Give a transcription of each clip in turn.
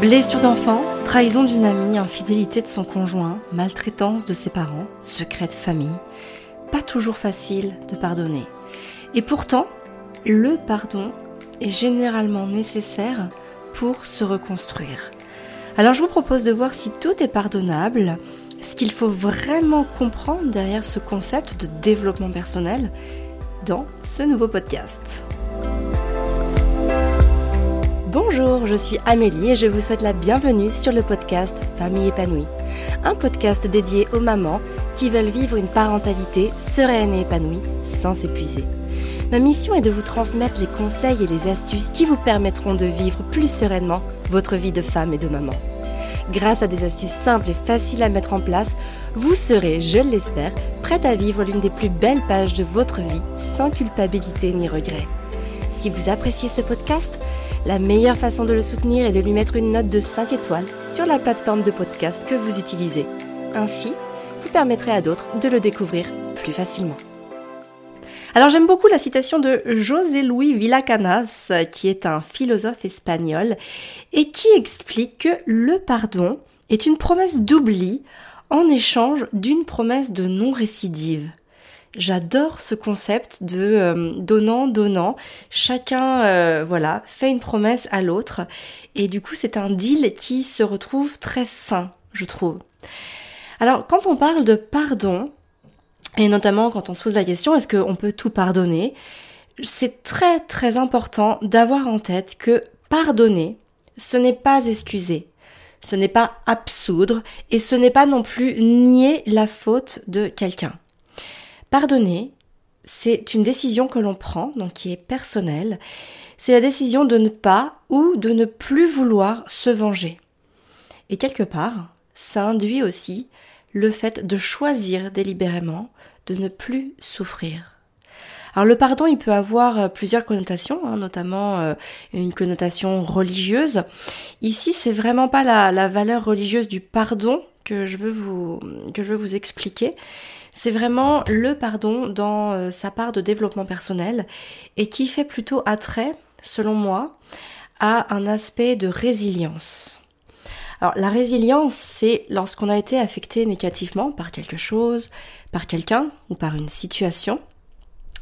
Blessure d'enfant, trahison d'une amie, infidélité de son conjoint, maltraitance de ses parents, secret de famille. Pas toujours facile de pardonner. Et pourtant, le pardon est généralement nécessaire pour se reconstruire. Alors je vous propose de voir si tout est pardonnable, ce qu'il faut vraiment comprendre derrière ce concept de développement personnel dans ce nouveau podcast. Bonjour, je suis Amélie et je vous souhaite la bienvenue sur le podcast Famille épanouie. Un podcast dédié aux mamans qui veulent vivre une parentalité sereine et épanouie sans s'épuiser. Ma mission est de vous transmettre les conseils et les astuces qui vous permettront de vivre plus sereinement votre vie de femme et de maman. Grâce à des astuces simples et faciles à mettre en place, vous serez, je l'espère, prête à vivre l'une des plus belles pages de votre vie sans culpabilité ni regret. Si vous appréciez ce podcast, la meilleure façon de le soutenir est de lui mettre une note de 5 étoiles sur la plateforme de podcast que vous utilisez. Ainsi, vous permettrez à d'autres de le découvrir plus facilement. Alors j'aime beaucoup la citation de José Luis Villacanas, qui est un philosophe espagnol, et qui explique que le pardon est une promesse d'oubli en échange d'une promesse de non-récidive. J'adore ce concept de euh, donnant donnant. Chacun euh, voilà fait une promesse à l'autre et du coup c'est un deal qui se retrouve très sain, je trouve. Alors quand on parle de pardon et notamment quand on se pose la question est-ce qu'on peut tout pardonner, c'est très très important d'avoir en tête que pardonner, ce n'est pas excuser. Ce n'est pas absoudre et ce n'est pas non plus nier la faute de quelqu'un. Pardonner, c'est une décision que l'on prend, donc qui est personnelle. C'est la décision de ne pas ou de ne plus vouloir se venger. Et quelque part, ça induit aussi le fait de choisir délibérément de ne plus souffrir. Alors le pardon, il peut avoir euh, plusieurs connotations, hein, notamment euh, une connotation religieuse. Ici, c'est vraiment pas la, la, valeur religieuse du pardon que je veux vous que je veux vous expliquer c'est vraiment le pardon dans euh, sa part de développement personnel et qui fait plutôt attrait, selon moi, à un aspect de résilience. Alors la résilience, c'est lorsqu'on a été affecté négativement par quelque chose, par quelqu'un ou par une situation,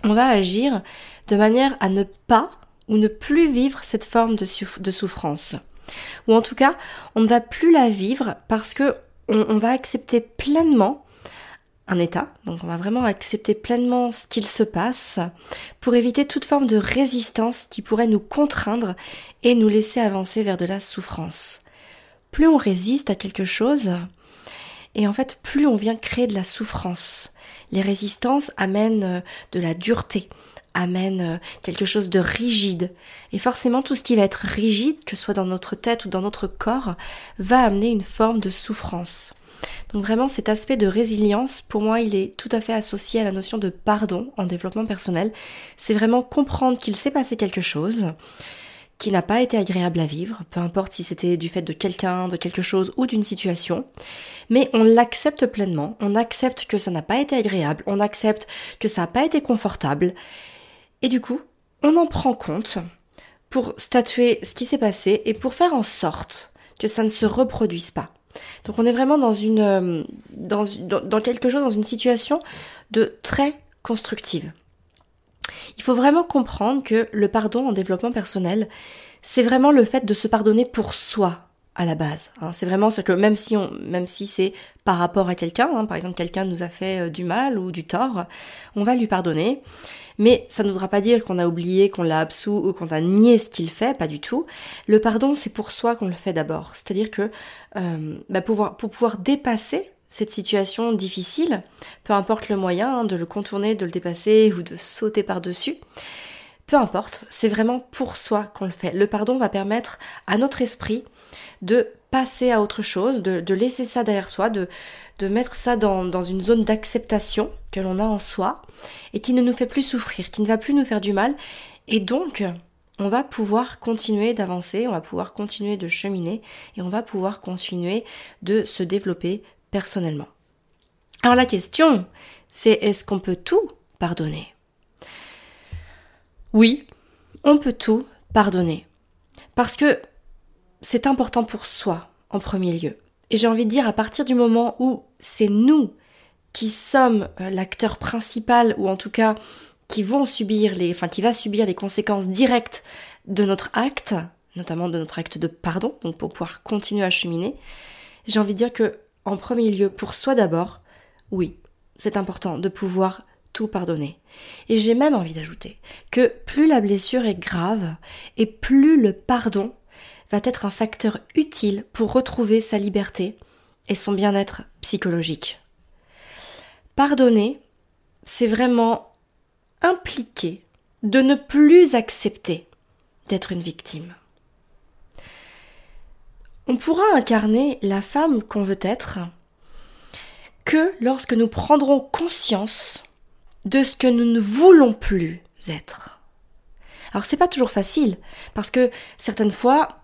on va agir de manière à ne pas ou ne plus vivre cette forme de, souffrance. Ou en tout cas, on ne va plus la vivre parce que on va accepter pleinement un état, donc on va vraiment accepter pleinement ce qu'il se passe pour éviter toute forme de résistance qui pourrait nous contraindre et nous laisser avancer vers de la souffrance. Plus on résiste à quelque chose, et en fait plus on vient créer de la souffrance. Les résistances amènent euh, de la dureté, amènent euh, quelque chose de rigide. Et forcément tout ce qui va être rigide, que ce soit dans notre tête ou dans notre corps, va amener une forme de souffrance. Donc vraiment cet aspect de résilience, pour moi, il est tout à fait associé à la notion de pardon en développement personnel. C'est vraiment comprendre qu'il s'est passé quelque chose qui n'a pas été agréable à vivre, peu importe si c'était du fait de quelqu'un, de quelque chose ou d'une situation, mais on l'accepte pleinement, on accepte que ça n'a pas été agréable, on accepte que ça n'a pas été confortable, et du coup, on en prend compte pour statuer ce qui s'est passé et pour faire en sorte que ça ne se reproduise pas. Donc on est vraiment dans une euh, dans, dans, quelque chose, dans une situation de très constructive. Il faut vraiment comprendre que le pardon en développement personnel, c'est vraiment le fait de se pardonner pour soi à la base. Hein. C'est vraiment ce que même si on, même si c'est par rapport à quelqu'un, hein, par exemple quelqu'un nous a fait euh, du mal ou du tort, on va lui pardonner. Mais ça ne voudra pas dire qu'on a oublié, qu'on l'a absous ou qu'on a nié ce qu'il fait, pas du tout. Le pardon, c'est pour soi qu'on le fait d'abord. C'est-à-dire que euh, bah, pour pouvoir dépasser cette situation difficile, peu importe le moyen hein, de le contourner, de le dépasser ou de sauter par-dessus, peu importe, c'est vraiment pour soi qu'on le fait. Le pardon va permettre à notre esprit de passer à autre chose, de, laisser ça derrière soi, de, mettre ça dans, dans une zone d'acceptation que l'on a en soi et qui ne nous fait plus souffrir, qui ne va plus nous faire du mal. Et donc, on va pouvoir continuer d'avancer, on va pouvoir continuer de cheminer et on va pouvoir continuer de se développer personnellement. Alors la question, c'est est-ce qu'on peut tout pardonner? Oui, on peut tout pardonner. Parce que c'est important pour soi en premier lieu. Et j'ai envie de dire, à partir du moment où c'est nous qui sommes euh, l'acteur principal, ou en tout cas qui vont subir les, enfin qui va subir les conséquences directes de notre acte, notamment de notre acte de pardon, donc pour pouvoir continuer à cheminer, j'ai envie de dire que, en premier lieu, pour soi d'abord, oui, c'est important de pouvoir tout pardonner. Et j'ai même envie d'ajouter que plus la blessure est grave et plus le pardon va être un facteur utile pour retrouver sa liberté et son bien-être psychologique. Pardonner, c'est vraiment impliquer de ne plus accepter d'être une victime. On pourra incarner la femme qu'on veut être que lorsque nous prendrons conscience de ce que nous ne voulons plus être. Alors c'est pas toujours facile parce que certaines fois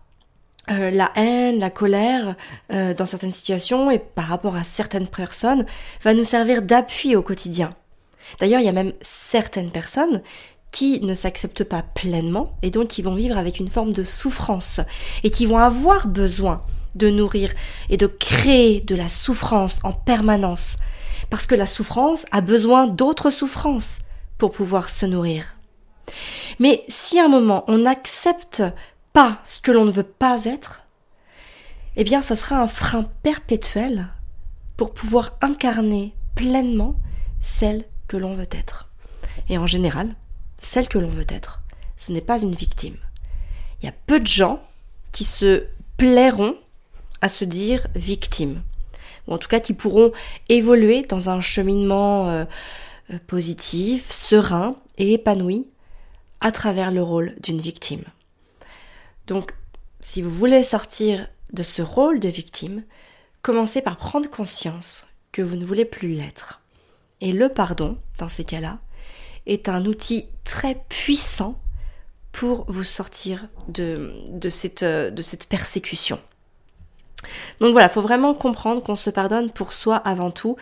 euh, la haine, la colère euh, dans certaines situations et par rapport à certaines personnes va nous servir d'appui au quotidien. D'ailleurs, il y a même certaines personnes qui ne s'acceptent pas pleinement et donc qui vont vivre avec une forme de souffrance et qui vont avoir besoin de nourrir et de créer de la souffrance en permanence parce que la souffrance a besoin d'autres souffrances pour pouvoir se nourrir. Mais si à un moment on n'accepte pas ce que l'on ne veut pas être, eh bien ça sera un frein perpétuel pour pouvoir incarner pleinement celle que l'on veut être. Et en général, celle que l'on veut être, ce n'est pas une victime. Il y a peu de gens qui se plairont à se dire victime ou en tout cas qui pourront évoluer dans un cheminement euh, euh, positif, serein et épanoui à travers le rôle d'une victime. Donc, si vous voulez sortir de ce rôle de victime, commencez par prendre conscience que vous ne voulez plus l'être. Et le pardon, dans ces cas-là, est un outil très puissant pour vous sortir de, cette, de cette persécution. Donc voilà, il faut vraiment comprendre qu'on se pardonne pour soi avant tout,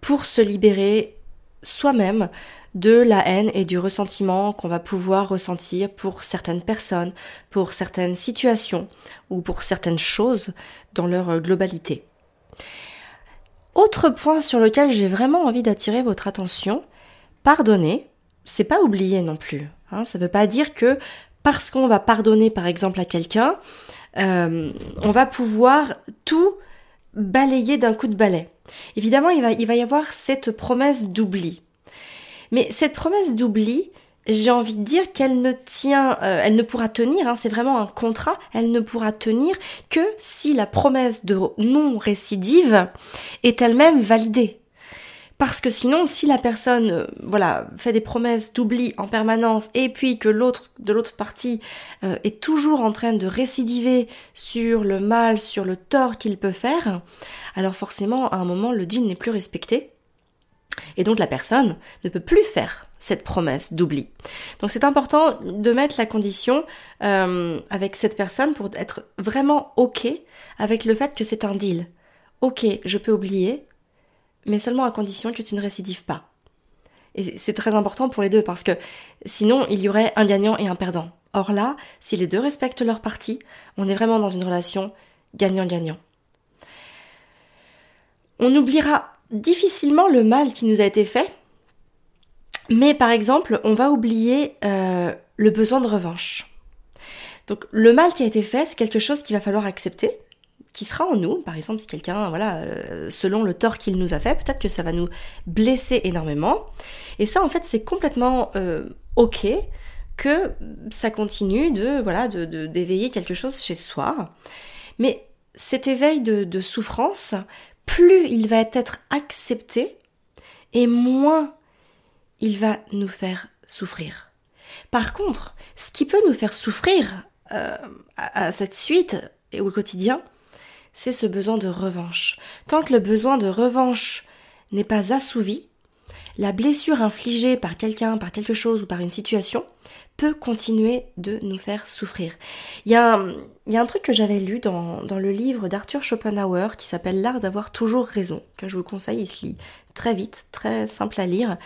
pour se libérer soi-même de la haine et du ressentiment qu'on va pouvoir ressentir pour certaines personnes, pour certaines situations ou pour certaines choses dans leur globalité. Autre point sur lequel j'ai vraiment envie d'attirer votre attention, pardonner, c'est pas oublier non plus. Hein. ça veut pas dire que parce qu'on va pardonner par exemple à quelqu'un, euh, on va pouvoir tout balayer d'un coup de balai. Évidemment, il va y avoir cette promesse d'oubli. Mais cette promesse d'oubli, j'ai envie de dire qu'elle ne tient, euh, elle ne pourra tenir, hein, c'est vraiment un contrat, elle ne pourra tenir que si la promesse de non-récidive est elle-même validée. Parce que sinon, si la personne, euh, voilà, fait des promesses d'oubli en permanence et puis que l'autre, de l'autre partie, euh, est toujours en train de récidiver sur le mal, sur le tort qu'il peut faire, alors forcément, à un moment, le deal n'est plus respecté. Et donc la personne ne peut plus faire cette promesse d'oubli. Donc c'est important de mettre la condition euh, avec cette personne pour être vraiment OK avec le fait que c'est un deal. Ok, je peux oublier, mais seulement à condition que tu ne récidives pas. Et c'est très important pour les deux parce que sinon il y aurait un gagnant et un perdant. Or là, si les deux respectent leur partie, on est vraiment dans une relation gagnant-gagnant. On oubliera difficilement le mal qui nous a été fait, mais par exemple, on va oublier euh, le besoin de revanche. Donc le mal qui a été fait, c'est quelque chose qu'il va falloir accepter, qui sera en nous. Par exemple, si quelqu'un, voilà, euh, selon le tort qu'il nous a fait, peut-être que ça va nous blesser énormément. Et ça, en fait, c'est complètement euh, ok que ça continue de, voilà, de, d'éveiller quelque chose chez soi. Mais cet éveil de, de souffrance, plus il va être accepté, et moins il va nous faire souffrir. Par contre, ce qui peut nous faire souffrir euh, à, à cette suite et au quotidien, c'est ce besoin de revanche. Tant que le besoin de revanche n'est pas assouvi, la blessure infligée par quelqu'un, par quelque chose ou par une situation peut continuer de nous faire souffrir. Il y a un, truc que j'avais lu dans, dans, le livre d'Arthur Schopenhauer qui s'appelle L'art d'avoir toujours raison, que je vous conseille, il se lit très vite, très simple à lire.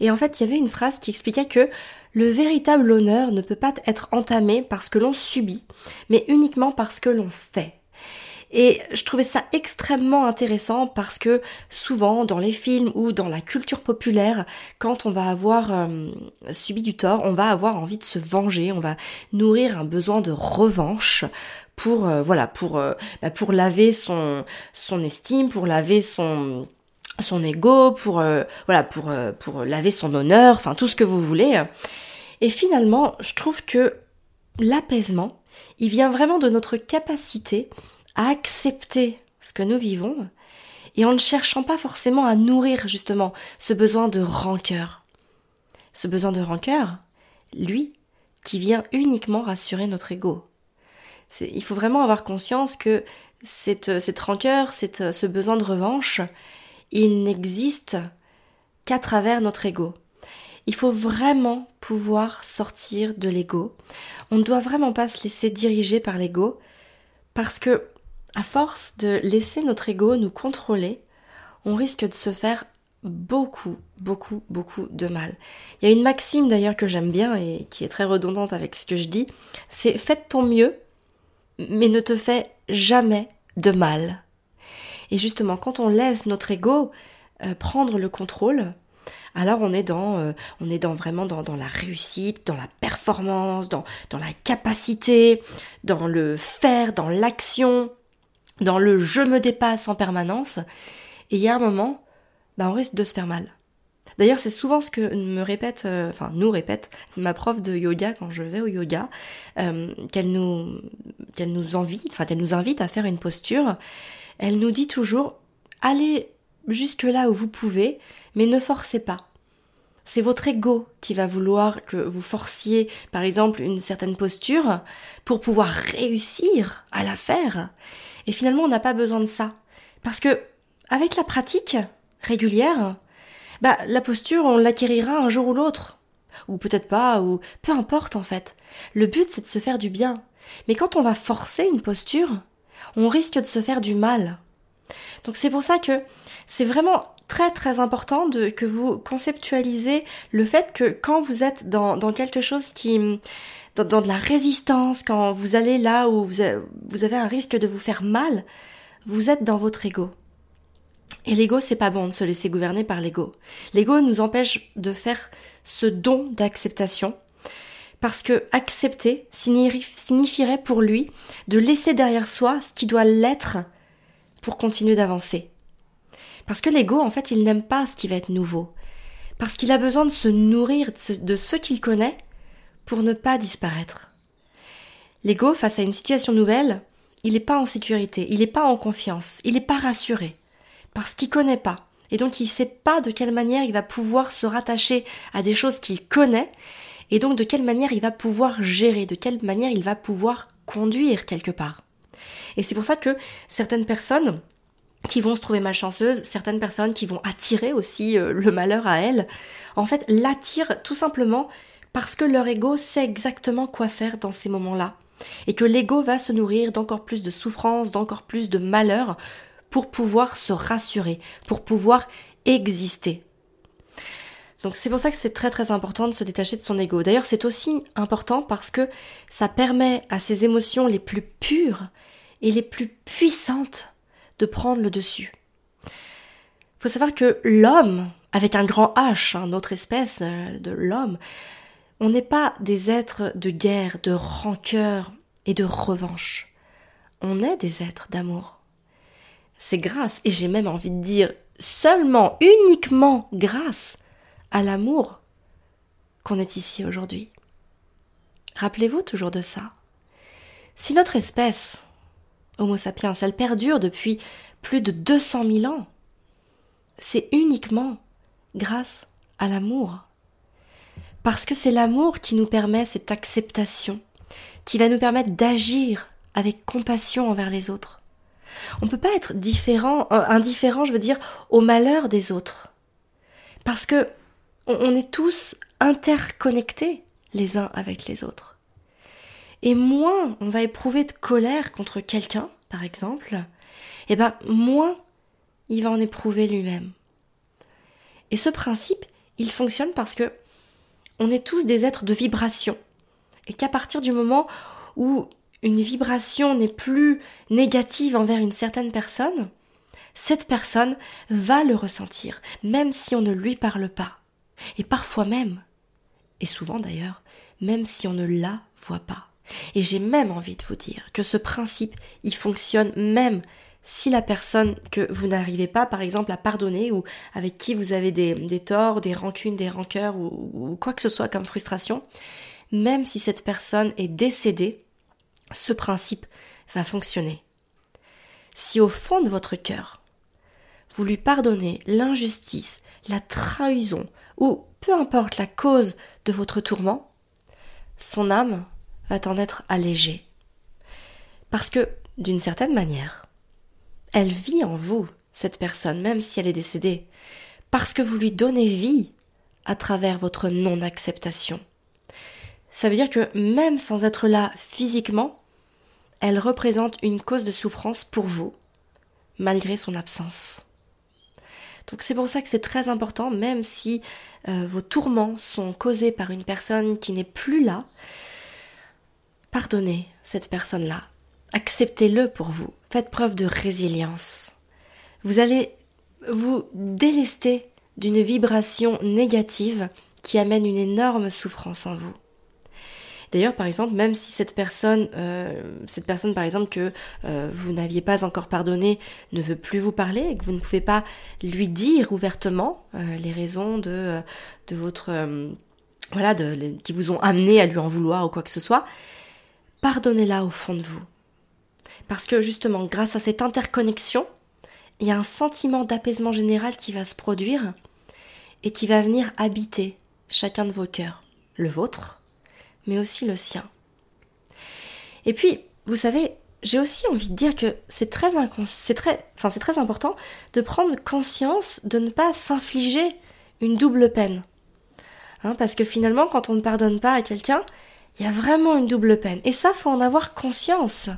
Et en fait, il y avait une phrase qui expliquait que le véritable honneur ne peut pas être entamé parce que l'on subit, mais uniquement parce que l'on fait. Et je trouvais ça extrêmement intéressant parce que souvent dans les films ou dans la culture populaire, quand on va avoir euh, subi du tort, on va avoir envie de se venger, on va nourrir un besoin de revanche pour euh, voilà pour euh, bah, pour laver son son estime, pour laver son son ego, pour voilà pour pour laver son honneur, enfin tout ce que vous voulez. Et finalement, je trouve que l'apaisement, il vient vraiment de notre capacité accepter ce que nous vivons et en ne cherchant pas forcément à nourrir justement ce besoin de rancœur. Ce besoin de rancœur, lui, qui vient uniquement rassurer notre ego. Il faut vraiment avoir conscience que cette, cette rancœur, cette, ce besoin de revanche, il n'existe qu'à travers notre ego. Il faut vraiment pouvoir sortir de l'ego. On ne doit vraiment pas se laisser diriger par l'ego parce que à force de laisser notre ego nous contrôler, on risque de se faire beaucoup, beaucoup, beaucoup de mal. Il y a une maxime d'ailleurs que j'aime bien et qui est très redondante avec ce que je dis, c'est faites ton mieux, mais ne te fais jamais de mal. Et justement, quand on laisse notre ego euh, prendre le contrôle, alors on est dans, euh, vraiment dans, la réussite, dans la performance, dans la capacité, dans le faire, dans l'action, dans le je me dépasse en permanence, et il y a un moment, bah, on risque de se faire mal. D'ailleurs, c'est souvent ce que me répète, euh, enfin nous répète ma prof de yoga quand je vais au yoga, euh, qu'elle nous, qu'elle nous invite, enfin qu'elle nous invite à faire une posture. Elle nous dit toujours allez jusque là où vous pouvez, mais ne forcez pas. C'est votre ego qui va vouloir que vous forciez, par exemple, une certaine posture pour pouvoir réussir à la faire. Et finalement, on n'a pas besoin de ça. Parce que, avec la pratique régulière, bah, la posture, on l'acquérira un jour ou l'autre. Ou peut-être pas, ou peu importe en fait. Le but, c'est de se faire du bien. Mais quand on va forcer une posture, on risque de se faire du mal. Donc c'est pour ça que c'est vraiment très très important de, que vous conceptualisez le fait que quand vous êtes dans, dans quelque chose qui, dans, de la résistance, quand vous allez là où vous avez, un risque de vous faire mal, vous êtes dans votre ego. Et l'ego, c'est pas bon de se laisser gouverner par l'ego. L'ego nous empêche de faire ce don d'acceptation, parce que accepter signifierait pour lui de laisser derrière soi ce qui doit l'être pour continuer d'avancer. Parce que l'ego, en fait, il n'aime pas ce qui va être nouveau. Parce qu'il a besoin de se nourrir de ce qu'il connaît pour ne pas disparaître. L'ego, face à une situation nouvelle, il n'est pas en sécurité, il n'est pas en confiance, il n'est pas rassuré, parce qu'il connaît pas. Et donc il ne sait pas de quelle manière il va pouvoir se rattacher à des choses qu'il connaît, et donc de quelle manière il va pouvoir gérer, de quelle manière il va pouvoir conduire quelque part. Et c'est pour ça que certaines personnes qui vont se trouver malchanceuses, certaines personnes qui vont attirer aussi euh, le malheur à elles, en fait l'attirent tout simplement parce que leur ego sait exactement quoi faire dans ces moments-là, et que l'ego va se nourrir d'encore plus de souffrance, d'encore plus de malheur, pour pouvoir se rassurer, pour pouvoir exister. Donc c'est pour ça que c'est très très important de se détacher de son ego. D'ailleurs c'est aussi important parce que ça permet à ces émotions les plus pures et les plus puissantes de prendre le dessus. Il faut savoir que l'homme, avec un grand H, hein, notre espèce euh, de l'homme, on n'est pas des êtres de guerre, de rancœur et de revanche. On est des êtres d'amour. C'est grâce, et j'ai même envie de dire seulement, uniquement grâce à l'amour qu'on est ici aujourd'hui. Rappelez-vous toujours de ça. Si notre espèce, Homo sapiens, elle perdure depuis plus de 200 000 ans, c'est uniquement grâce à l'amour. Parce que c'est l'amour qui nous permet cette acceptation, qui va nous permettre d'agir avec compassion envers les autres. On ne peut pas être différent, euh, indifférent, je veux dire, au malheur des autres. Parce que on, est tous interconnectés les uns avec les autres. Et moins on va éprouver de colère contre quelqu'un, par exemple, et eh ben moins il va en éprouver lui-même. Et ce principe, il fonctionne parce que on est tous des êtres de vibration. Et qu'à partir du moment où une vibration n'est plus négative envers une certaine personne, cette personne va le ressentir, même si on ne lui parle pas. Et parfois même, et souvent d'ailleurs, même si on ne la voit pas. Et j'ai même envie de vous dire que ce principe, il fonctionne même si la personne que vous n'arrivez pas, par exemple, à pardonner ou avec qui vous avez des, torts, des rancunes, des rancœurs ou, ou quoi que ce soit comme frustration, même si cette personne est décédée, ce principe va fonctionner. Si au fond de votre cœur, vous lui pardonnez l'injustice, la trahison ou peu importe la cause de votre tourment, son âme va en être allégée. Parce que, d'une certaine manière, elle vit en vous, cette personne, même si elle est décédée, parce que vous lui donnez vie à travers votre non-acceptation. Ça veut dire que même sans être là physiquement, elle représente une cause de souffrance pour vous, malgré son absence. Donc c'est pour ça que c'est très important, même si euh, vos tourments sont causés par une personne qui n'est plus là, pardonnez cette personne-là, acceptez-le pour vous, faites preuve de résilience. Vous allez vous délester d'une vibration négative qui amène une énorme souffrance en vous. D'ailleurs, par exemple, même si cette personne, euh, cette personne par exemple que euh, vous n'aviez pas encore pardonné, ne veut plus vous parler et que vous ne pouvez pas lui dire ouvertement euh, les raisons de de votre voilà, de, qui vous ont amené à lui en vouloir ou quoi que ce soit, pardonnez-la au fond de vous. Parce que justement, grâce à cette interconnexion, il y a un sentiment d'apaisement général qui va se produire et qui va venir habiter chacun de vos cœurs, le vôtre, mais aussi le sien. Et puis, vous savez, j'ai aussi envie de dire que c'est très, important de prendre conscience de ne pas s'infliger une double peine. Hein, parce que finalement, quand on ne pardonne pas à quelqu'un, il y a vraiment une double peine. Et ça, faut en avoir conscience.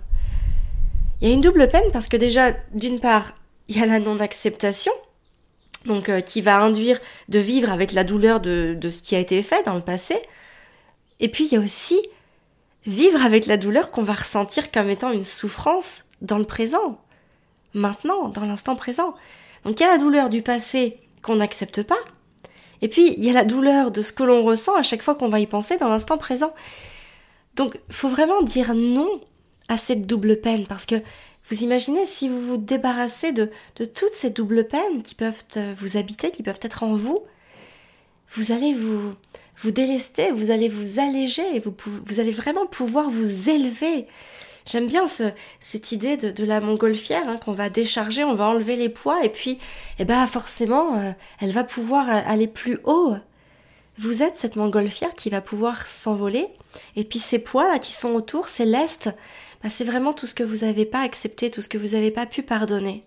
Il y a une double peine parce que déjà, d'une part, il y a la non-acceptation, donc euh, qui va induire de vivre avec la douleur de, de ce qui a été fait dans le passé, et puis il y a aussi vivre avec la douleur qu'on va ressentir comme étant une souffrance dans le présent, maintenant, dans l'instant présent. Donc il y a la douleur du passé qu'on n'accepte pas, et puis il y a la douleur de ce que l'on ressent à chaque fois qu'on va y penser dans l'instant présent. Donc faut vraiment dire non à cette double peine, parce que vous imaginez si vous vous débarrassez de, toutes ces doubles peines qui peuvent vous habiter, qui peuvent être en vous, vous allez vous, vous délester, vous allez vous alléger, vous, vous allez vraiment pouvoir vous élever. J'aime bien ce, cette idée de, de la montgolfière hein, qu'on va décharger, on va enlever les poids et puis, eh ben forcément, euh, elle va pouvoir aller plus haut. Vous êtes cette montgolfière qui va pouvoir s'envoler et puis ces poids là qui sont autour, ces lestes, bah, c'est vraiment tout ce que vous n'avez pas accepté, tout ce que vous n'avez pas pu pardonner.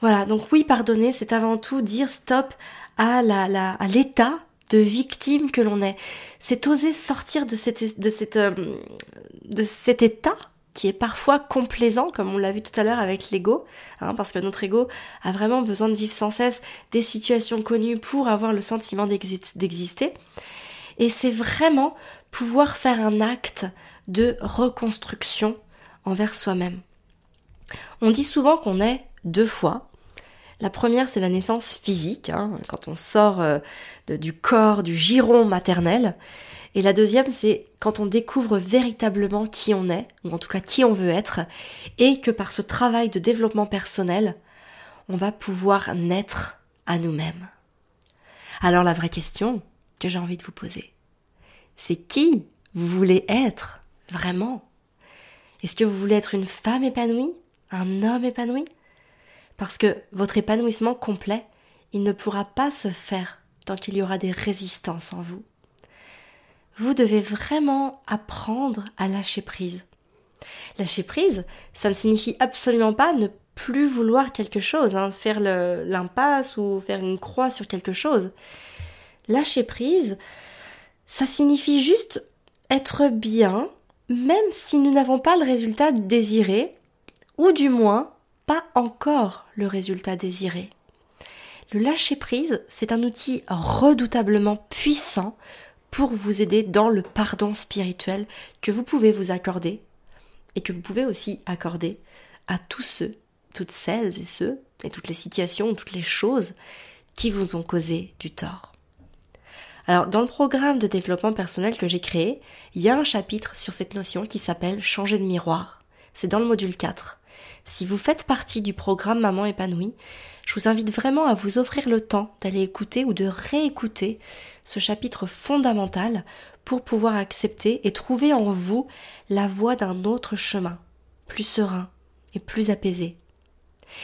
Voilà, donc oui, pardonner, c'est avant tout dire stop à l'état de victime que l'on est. C'est oser sortir euh, de cet état qui est parfois complaisant, comme on l'a vu tout à l'heure avec l'ego, hein, parce que notre ego a vraiment besoin de vivre sans cesse des situations connues pour avoir le sentiment d'exister. Et c'est vraiment pouvoir faire un acte de reconstruction envers soi-même. On dit souvent qu'on est deux fois, la première, c'est la naissance physique, hein, quand on sort euh, du corps, du giron maternel. Et la deuxième, c'est quand on découvre véritablement qui on est, ou en tout cas qui on veut être, et que par ce travail de développement personnel, on va pouvoir naître à nous-mêmes. Alors la vraie question que j'ai envie de vous poser, c'est qui vous voulez être? Vraiment? Est-ce que vous voulez être une femme épanouie? Un homme épanoui? Parce que votre épanouissement complet, il ne pourra pas se faire tant qu'il y aura des résistances en vous. Vous devez vraiment apprendre à lâcher prise. Lâcher prise, ça ne signifie absolument pas ne plus vouloir quelque chose, hein, faire l'impasse ou faire une croix sur quelque chose. Lâcher prise, ça signifie juste être bien, même si nous n'avons pas le résultat désiré, ou du moins pas encore le résultat désiré. Le lâcher-prise, c'est un outil redoutablement puissant pour vous aider dans le pardon spirituel que vous pouvez vous accorder et que vous pouvez aussi accorder à tous ceux, toutes celles et ceux, et toutes les situations, toutes les choses qui vous ont causé du tort. Alors, dans le programme de développement personnel que j'ai créé, il y a un chapitre sur cette notion qui s'appelle changer de miroir. C'est dans le module 4. Si vous faites partie du programme Maman épanouie, je vous invite vraiment à vous offrir le temps d'aller écouter ou de réécouter ce chapitre fondamental pour pouvoir accepter et trouver en vous la voie d'un autre chemin, plus serein et plus apaisé.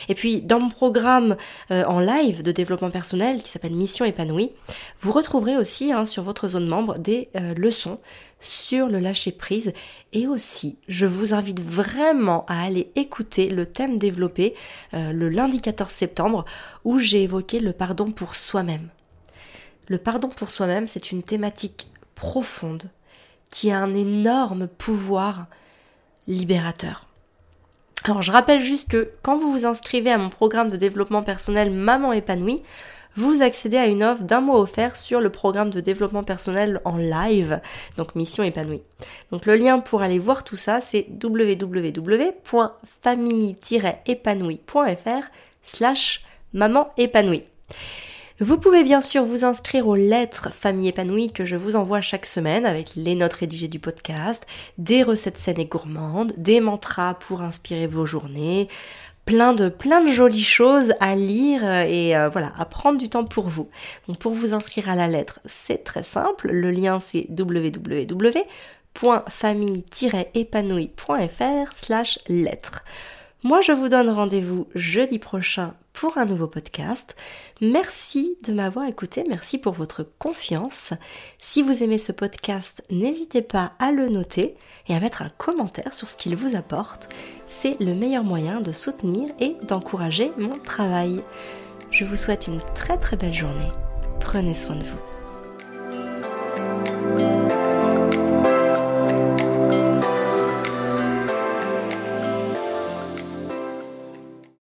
Et puis, dans mon programme euh, en live de développement personnel qui s'appelle Mission épanouie, vous retrouverez aussi hein, sur votre zone membre des euh, leçons sur le lâcher prise. Et aussi, je vous invite vraiment à aller écouter le thème développé euh, le lundi 14 septembre où j'ai évoqué le pardon pour soi-même. Le pardon pour soi-même, c'est une thématique profonde qui a un énorme pouvoir libérateur. Alors je rappelle juste que quand vous vous inscrivez à mon programme de développement personnel Maman épanouie, vous accédez à une offre d'un mois offert sur le programme de développement personnel en live, donc Mission épanouie. Donc le lien pour aller voir tout ça, c'est www.famille-épanouie.fr slash maman épanouie. Vous pouvez bien sûr vous inscrire aux lettres Famille épanouie que je vous envoie chaque semaine avec les notes rédigées du podcast, des recettes saines et gourmandes, des mantras pour inspirer vos journées, plein de plein de jolies choses à lire et euh, voilà, à prendre du temps pour vous. Donc pour vous inscrire à la lettre, c'est très simple, le lien c'est www.famille-épanouie.fr slash lettres. Moi, je vous donne rendez-vous jeudi prochain pour un nouveau podcast. Merci de m'avoir écouté, merci pour votre confiance. Si vous aimez ce podcast, n'hésitez pas à le noter et à mettre un commentaire sur ce qu'il vous apporte. C'est le meilleur moyen de soutenir et d'encourager mon travail. Je vous souhaite une très très belle journée. Prenez soin de vous.